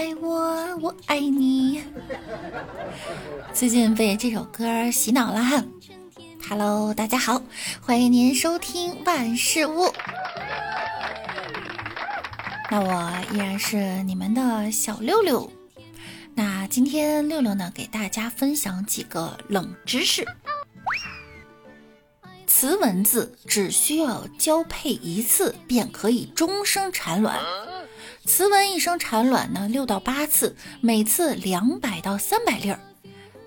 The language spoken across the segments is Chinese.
爱我，我爱你。最近被这首歌洗脑了哈。Hello，大家好，欢迎您收听万事屋。那我依然是你们的小六六。那今天六六呢，给大家分享几个冷知识。雌蚊子只需要交配一次便可以终生产卵。雌蚊一生产卵呢六到八次，每次两百到三百粒儿。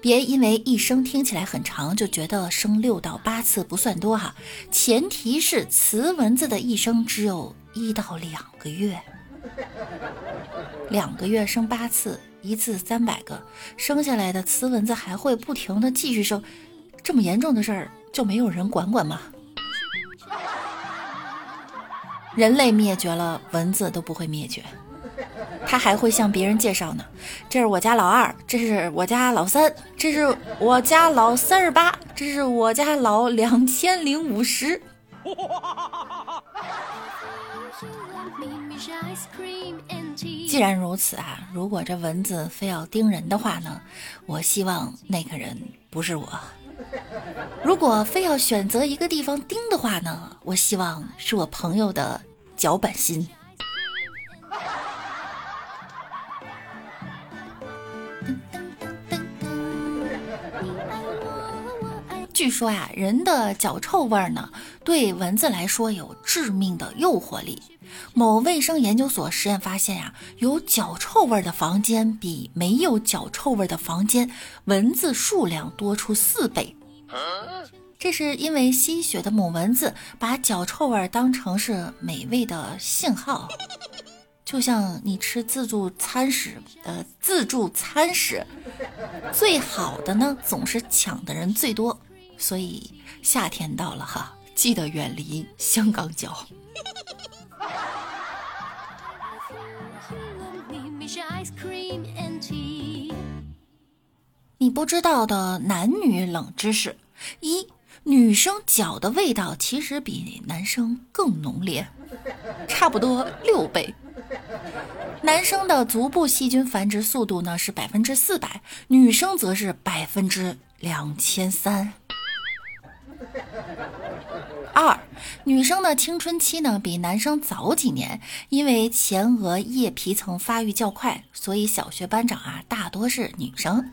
别因为一生听起来很长就觉得生六到八次不算多哈，前提是雌蚊子的一生只有一到两个月。两个月生八次，一次三百个，生下来的雌蚊子还会不停的继续生，这么严重的事儿就没有人管管吗？人类灭绝了，蚊子都不会灭绝，他还会向别人介绍呢。这是我家老二，这是我家老三，这是我家老三十八，这是我家老两千零五十。既然如此啊，如果这蚊子非要叮人的话呢，我希望那个人不是我。如果非要选择一个地方叮的话呢，我希望是我朋友的脚板心。据说呀，人的脚臭味呢，对蚊子来说有致命的诱惑力。某卫生研究所实验发现呀，有脚臭味的房间比没有脚臭味的房间，蚊子数量多出四倍。这是因为吸血的母蚊子把脚臭味当成是美味的信号，就像你吃自助餐时，呃，自助餐时最好的呢，总是抢的人最多。所以夏天到了哈，记得远离香港脚。你不知道的男女冷知识：一、女生脚的味道其实比男生更浓烈，差不多六倍。男生的足部细菌繁殖速度呢是百分之四百，女生则是百分之两千三。女生的青春期呢比男生早几年，因为前额叶皮层发育较快，所以小学班长啊大多是女生。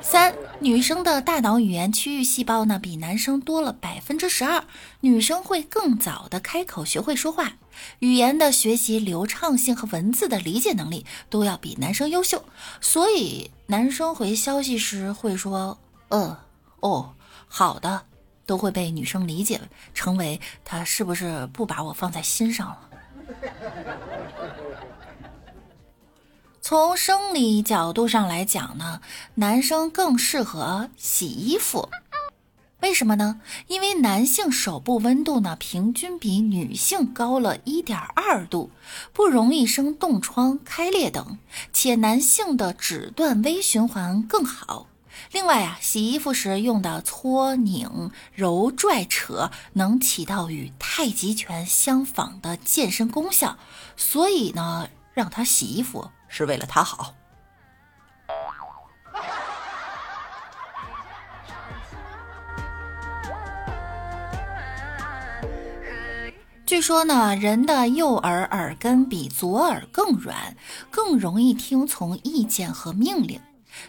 三，女生的大脑语言区域细胞呢比男生多了百分之十二，女生会更早的开口学会说话，语言的学习流畅性和文字的理解能力都要比男生优秀，所以男生回消息时会说，呃，哦。好的，都会被女生理解，成为他是不是不把我放在心上了？从生理角度上来讲呢，男生更适合洗衣服，为什么呢？因为男性手部温度呢平均比女性高了一点二度，不容易生冻疮、开裂等，且男性的指段微循环更好。另外啊，洗衣服时用的搓、拧、揉、拽、扯，能起到与太极拳相仿的健身功效，所以呢，让他洗衣服是为了他好。据说呢，人的右耳耳根比左耳更软，更容易听从意见和命令。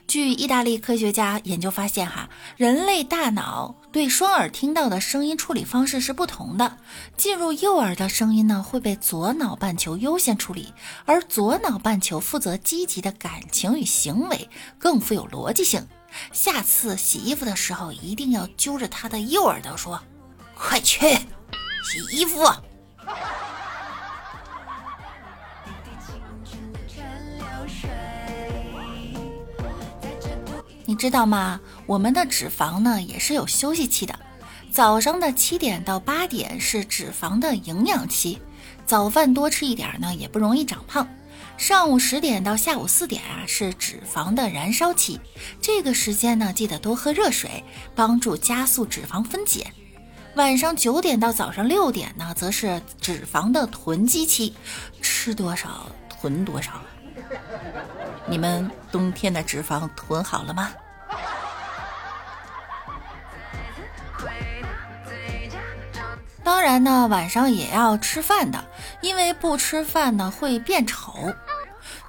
据意大利科学家研究发现，哈，人类大脑对双耳听到的声音处理方式是不同的。进入右耳的声音呢，会被左脑半球优先处理，而左脑半球负责积极的感情与行为，更富有逻辑性。下次洗衣服的时候，一定要揪着他的右耳朵说：“快去洗衣服。”你知道吗？我们的脂肪呢也是有休息期的。早上的七点到八点是脂肪的营养期，早饭多吃一点呢也不容易长胖。上午十点到下午四点啊是脂肪的燃烧期，这个时间呢记得多喝热水，帮助加速脂肪分解。晚上九点到早上六点呢则是脂肪的囤积期，吃多少囤多少。你们冬天的脂肪囤好了吗？当然呢，晚上也要吃饭的，因为不吃饭呢会变丑。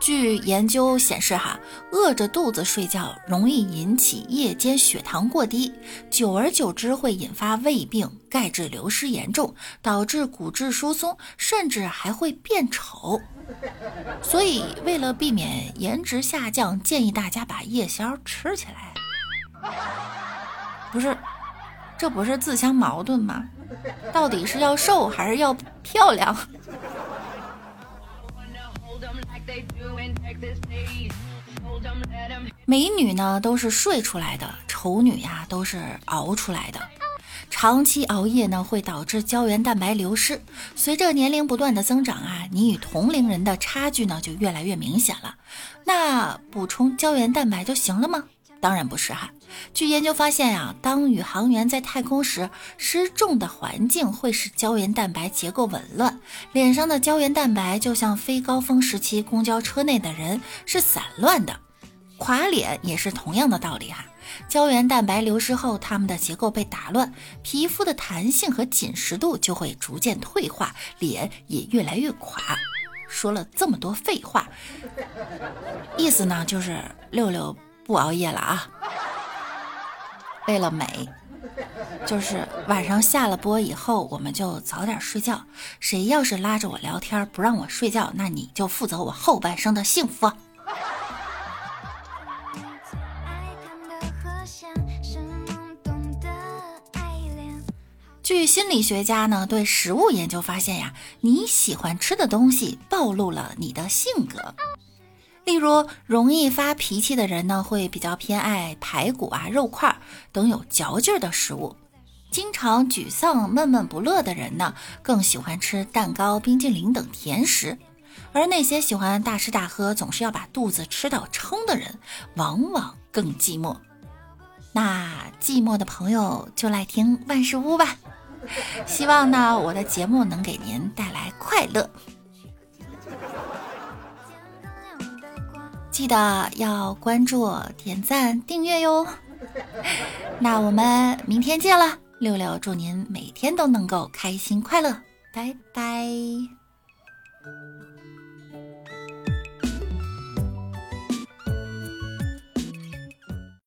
据研究显示，哈，饿着肚子睡觉容易引起夜间血糖过低，久而久之会引发胃病、钙质流失严重，导致骨质疏松，甚至还会变丑。所以，为了避免颜值下降，建议大家把夜宵吃起来。不是，这不是自相矛盾吗？到底是要瘦还是要漂亮？美女呢都是睡出来的，丑女呀都是熬出来的。长期熬夜呢会导致胶原蛋白流失，随着年龄不断的增长啊，你与同龄人的差距呢就越来越明显了。那补充胶原蛋白就行了吗？当然不是哈。据研究发现呀，当宇航员在太空时，失重的环境会使胶原蛋白结构紊乱，脸上的胶原蛋白就像非高峰时期公交车内的人是散乱的。垮脸也是同样的道理哈。胶原蛋白流失后，它们的结构被打乱，皮肤的弹性和紧实度就会逐渐退化，脸也越来越垮。说了这么多废话，意思呢就是六六。不熬夜了啊！为了美，就是晚上下了播以后，我们就早点睡觉。谁要是拉着我聊天不让我睡觉，那你就负责我后半生的幸福。据心理学家呢对食物研究发现呀，你喜欢吃的东西暴露了你的性格。例如，容易发脾气的人呢，会比较偏爱排骨啊、肉块等有嚼劲儿的食物；经常沮丧、闷闷不乐的人呢，更喜欢吃蛋糕、冰激凌等甜食；而那些喜欢大吃大喝、总是要把肚子吃到撑的人，往往更寂寞。那寂寞的朋友就来听万事屋吧，希望呢，我的节目能给您带来快乐。记得要关注、点赞、订阅哟。那我们明天见了，六六祝您每天都能够开心快乐，拜拜。